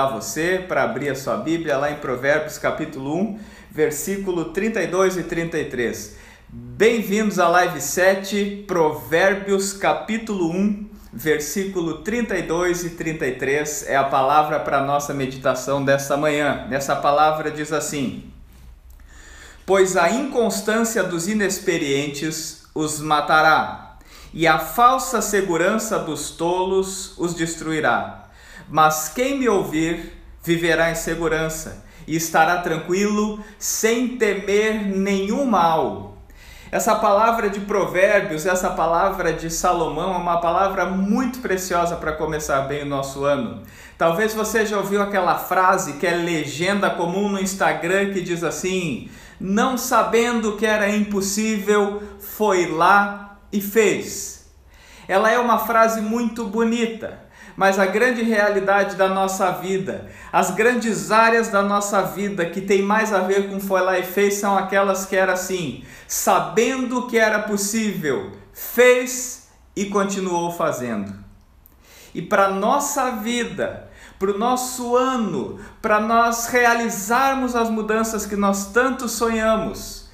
convidar você para abrir a sua Bíblia lá em Provérbios capítulo 1, versículo 32 e 33. Bem-vindos à live 7, Provérbios capítulo 1, versículo 32 e 33 é a palavra para nossa meditação desta manhã. Nessa palavra diz assim: Pois a inconstância dos inexperientes os matará, e a falsa segurança dos tolos os destruirá. Mas quem me ouvir viverá em segurança e estará tranquilo, sem temer nenhum mal. Essa palavra de Provérbios, essa palavra de Salomão é uma palavra muito preciosa para começar bem o nosso ano. Talvez você já ouviu aquela frase que é legenda comum no Instagram que diz assim: não sabendo que era impossível, foi lá e fez. Ela é uma frase muito bonita mas a grande realidade da nossa vida, as grandes áreas da nossa vida que tem mais a ver com foi lá e fez são aquelas que era assim, sabendo que era possível, fez e continuou fazendo. E para nossa vida, para o nosso ano, para nós realizarmos as mudanças que nós tanto sonhamos,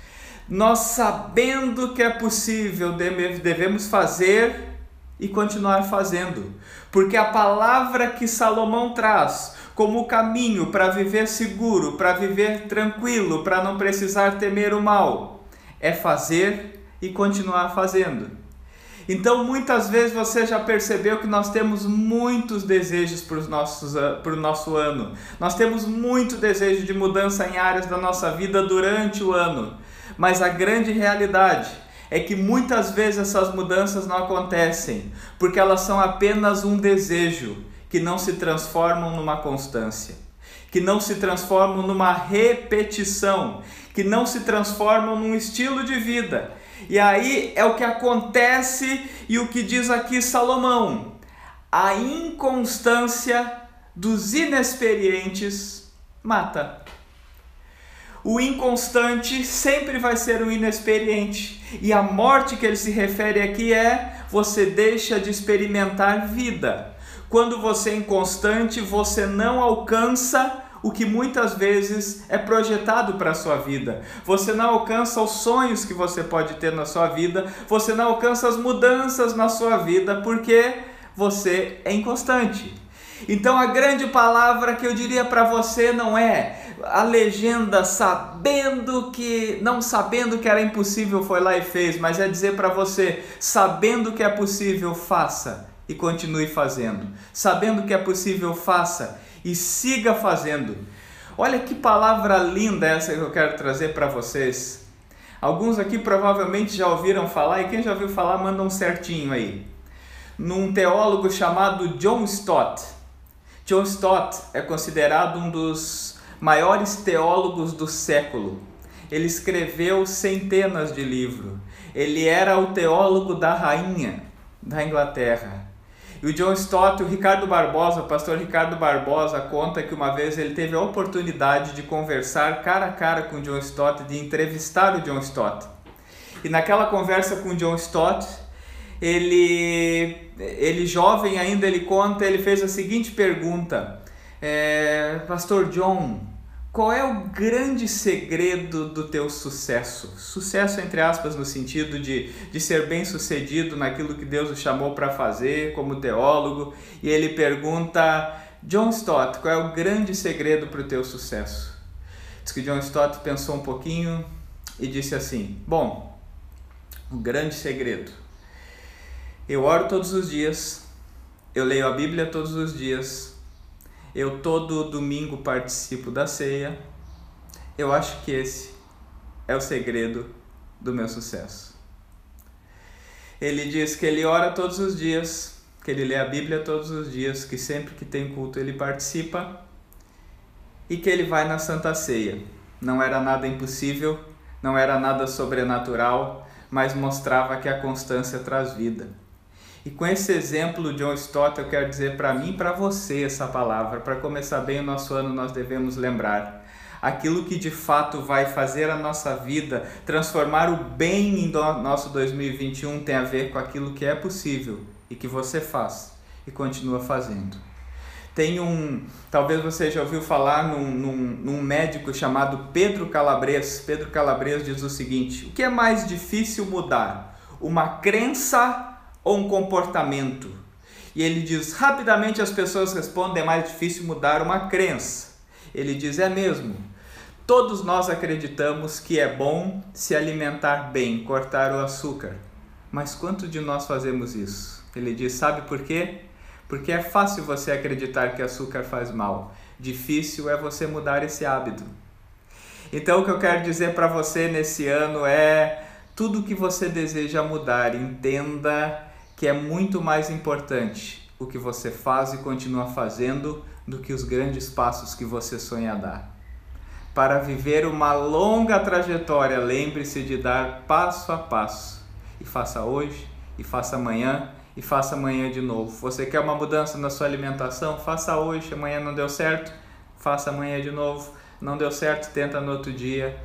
nós sabendo que é possível, devemos fazer e continuar fazendo, porque a palavra que Salomão traz como caminho para viver seguro, para viver tranquilo, para não precisar temer o mal, é fazer e continuar fazendo. Então, muitas vezes você já percebeu que nós temos muitos desejos para, para o nosso ano. Nós temos muito desejo de mudança em áreas da nossa vida durante o ano. Mas a grande realidade é que muitas vezes essas mudanças não acontecem porque elas são apenas um desejo que não se transformam numa constância, que não se transformam numa repetição, que não se transformam num estilo de vida. E aí é o que acontece e o que diz aqui Salomão: a inconstância dos inexperientes mata. O inconstante sempre vai ser o inexperiente. E a morte que ele se refere aqui é você deixa de experimentar vida. Quando você é inconstante, você não alcança o que muitas vezes é projetado para a sua vida. Você não alcança os sonhos que você pode ter na sua vida, você não alcança as mudanças na sua vida porque você é inconstante. Então a grande palavra que eu diria para você não é a legenda sabendo que não sabendo que era impossível foi lá e fez, mas é dizer para você, sabendo que é possível, faça e continue fazendo. Sabendo que é possível, faça e siga fazendo. Olha que palavra linda essa que eu quero trazer para vocês. Alguns aqui provavelmente já ouviram falar e quem já ouviu falar manda um certinho aí. Num teólogo chamado John Stott. John Stott é considerado um dos maiores teólogos do século. Ele escreveu centenas de livros. Ele era o teólogo da rainha da Inglaterra. E o John Stott, o Ricardo Barbosa, o pastor Ricardo Barbosa, conta que uma vez ele teve a oportunidade de conversar cara a cara com o John Stott, de entrevistar o John Stott. E naquela conversa com o John Stott, ele, ele jovem ainda, ele conta, ele fez a seguinte pergunta, é, Pastor John, qual é o grande segredo do teu sucesso? Sucesso, entre aspas, no sentido de, de ser bem sucedido naquilo que Deus o chamou para fazer como teólogo. E ele pergunta, John Stott, qual é o grande segredo para o teu sucesso? Diz que John Stott pensou um pouquinho e disse assim: Bom, o grande segredo eu oro todos os dias, eu leio a Bíblia todos os dias, eu todo domingo participo da ceia. Eu acho que esse é o segredo do meu sucesso. Ele diz que ele ora todos os dias, que ele lê a Bíblia todos os dias, que sempre que tem culto ele participa e que ele vai na Santa Ceia. Não era nada impossível, não era nada sobrenatural, mas mostrava que a constância traz vida. E com esse exemplo de John Stott, eu quero dizer para mim e para você essa palavra. Para começar bem o nosso ano, nós devemos lembrar aquilo que de fato vai fazer a nossa vida, transformar o bem em nosso 2021 tem a ver com aquilo que é possível e que você faz e continua fazendo. Tem um, talvez você já ouviu falar num, num, num médico chamado Pedro Calabres. Pedro Calabres diz o seguinte: o que é mais difícil mudar? Uma crença ou um comportamento? E ele diz: rapidamente as pessoas respondem: é mais difícil mudar uma crença. Ele diz: é mesmo. Todos nós acreditamos que é bom se alimentar bem, cortar o açúcar. Mas quanto de nós fazemos isso? Ele diz: sabe por quê? Porque é fácil você acreditar que açúcar faz mal. Difícil é você mudar esse hábito. Então, o que eu quero dizer para você nesse ano é: tudo que você deseja mudar, entenda que é muito mais importante o que você faz e continua fazendo do que os grandes passos que você sonha dar. Para viver uma longa trajetória, lembre-se de dar passo a passo. E faça hoje, e faça amanhã, e faça amanhã de novo. Você quer uma mudança na sua alimentação? Faça hoje, amanhã não deu certo, faça amanhã de novo. Não deu certo, tenta no outro dia.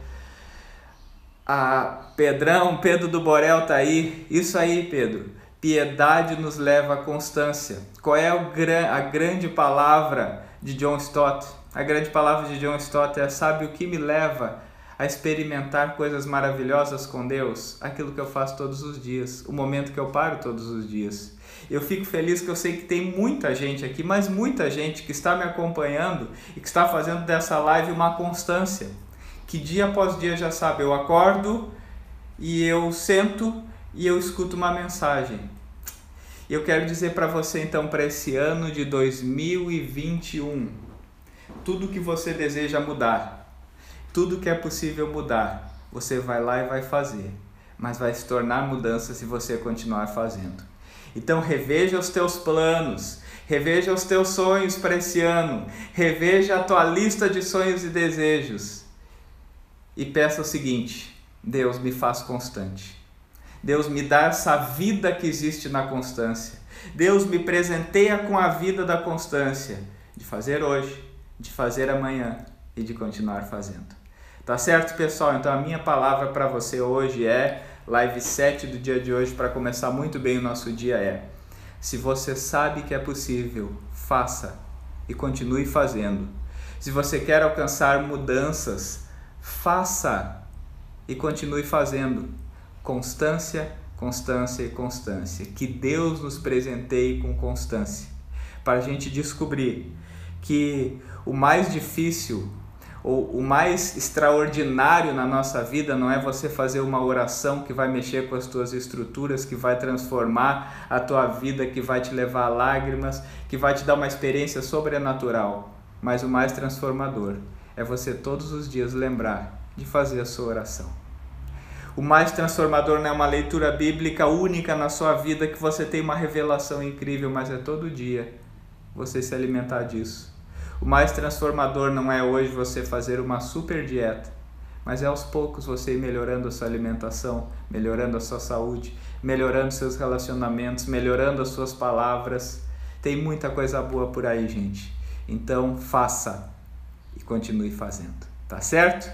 Ah, Pedrão, Pedro do Borel tá aí. Isso aí, Pedro. Piedade nos leva à constância. Qual é a grande palavra de John Stott? A grande palavra de John Stott é: sabe o que me leva a experimentar coisas maravilhosas com Deus, aquilo que eu faço todos os dias, o momento que eu paro todos os dias. Eu fico feliz que eu sei que tem muita gente aqui, mas muita gente que está me acompanhando e que está fazendo dessa live uma constância. Que dia após dia já sabe, eu acordo e eu sento e eu escuto uma mensagem. Eu quero dizer para você então para esse ano de 2021, tudo que você deseja mudar, tudo que é possível mudar, você vai lá e vai fazer, mas vai se tornar mudança se você continuar fazendo. Então reveja os teus planos, reveja os teus sonhos para esse ano, reveja a tua lista de sonhos e desejos e peça o seguinte: Deus me faz constante. Deus me dá essa vida que existe na constância. Deus me presenteia com a vida da constância de fazer hoje, de fazer amanhã e de continuar fazendo. Tá certo, pessoal? Então a minha palavra para você hoje é live 7 do dia de hoje para começar muito bem o nosso dia é: se você sabe que é possível, faça e continue fazendo. Se você quer alcançar mudanças, faça e continue fazendo. Constância, constância e constância. Que Deus nos presenteie com constância para a gente descobrir que o mais difícil o, o mais extraordinário na nossa vida não é você fazer uma oração que vai mexer com as tuas estruturas, que vai transformar a tua vida, que vai te levar a lágrimas, que vai te dar uma experiência sobrenatural. Mas o mais transformador é você todos os dias lembrar de fazer a sua oração. O mais transformador não é uma leitura bíblica única na sua vida que você tem uma revelação incrível, mas é todo dia você se alimentar disso o mais transformador não é hoje você fazer uma super dieta, mas é aos poucos você ir melhorando a sua alimentação, melhorando a sua saúde, melhorando seus relacionamentos, melhorando as suas palavras. Tem muita coisa boa por aí, gente. Então, faça e continue fazendo, tá certo?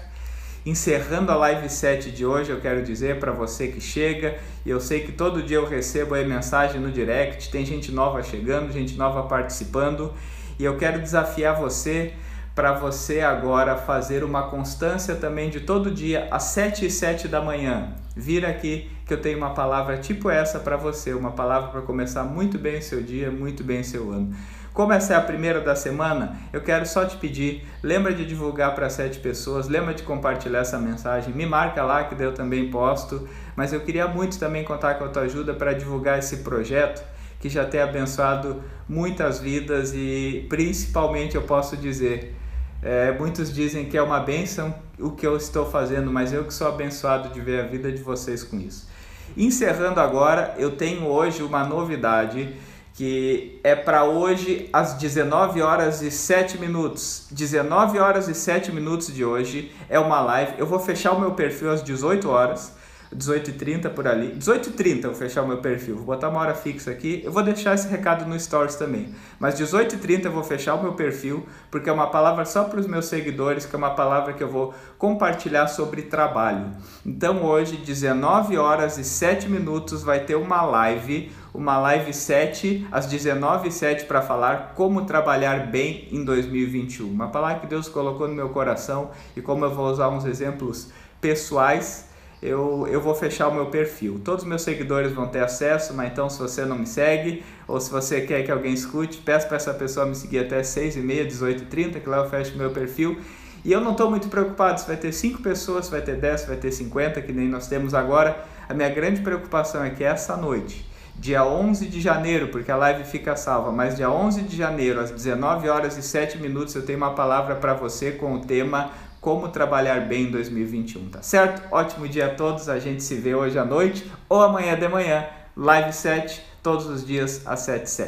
Encerrando a live 7 de hoje, eu quero dizer para você que chega, e eu sei que todo dia eu recebo aí mensagem no direct, tem gente nova chegando, gente nova participando, e eu quero desafiar você para você agora fazer uma constância também de todo dia às 7 e 7 da manhã. Vir aqui que eu tenho uma palavra tipo essa para você, uma palavra para começar muito bem o seu dia, muito bem o seu ano. Como essa é a primeira da semana, eu quero só te pedir, lembra de divulgar para sete pessoas, lembra de compartilhar essa mensagem, me marca lá que eu também posto, mas eu queria muito também contar com a tua ajuda para divulgar esse projeto que já tem abençoado muitas vidas e principalmente eu posso dizer, é, muitos dizem que é uma bênção o que eu estou fazendo, mas eu que sou abençoado de ver a vida de vocês com isso. Encerrando agora, eu tenho hoje uma novidade que é para hoje às 19 horas e 7 minutos. 19 horas e 7 minutos de hoje é uma live. Eu vou fechar o meu perfil às 18 horas. 18h30 por ali. 18h30 eu vou fechar o meu perfil. Vou botar uma hora fixa aqui. Eu vou deixar esse recado no Stories também. Mas 18h30 eu vou fechar o meu perfil, porque é uma palavra só para os meus seguidores, que é uma palavra que eu vou compartilhar sobre trabalho. Então hoje, 19 horas e 7 minutos, vai ter uma live uma live 7 às 19h07 para falar como trabalhar bem em 2021. Uma palavra que Deus colocou no meu coração e como eu vou usar uns exemplos pessoais, eu, eu vou fechar o meu perfil. Todos os meus seguidores vão ter acesso, mas então se você não me segue ou se você quer que alguém escute, peço para essa pessoa me seguir até 6h30, 18h30, que lá eu fecho o meu perfil. E eu não estou muito preocupado se vai ter 5 pessoas, se vai ter 10, se vai ter 50, que nem nós temos agora. A minha grande preocupação é que essa noite dia 11 de janeiro, porque a live fica salva, mas dia 11 de janeiro, às 19 horas e 7 minutos, eu tenho uma palavra para você com o tema Como Trabalhar Bem em 2021, tá certo? Ótimo dia a todos, a gente se vê hoje à noite ou amanhã de manhã, live 7, todos os dias às 7 7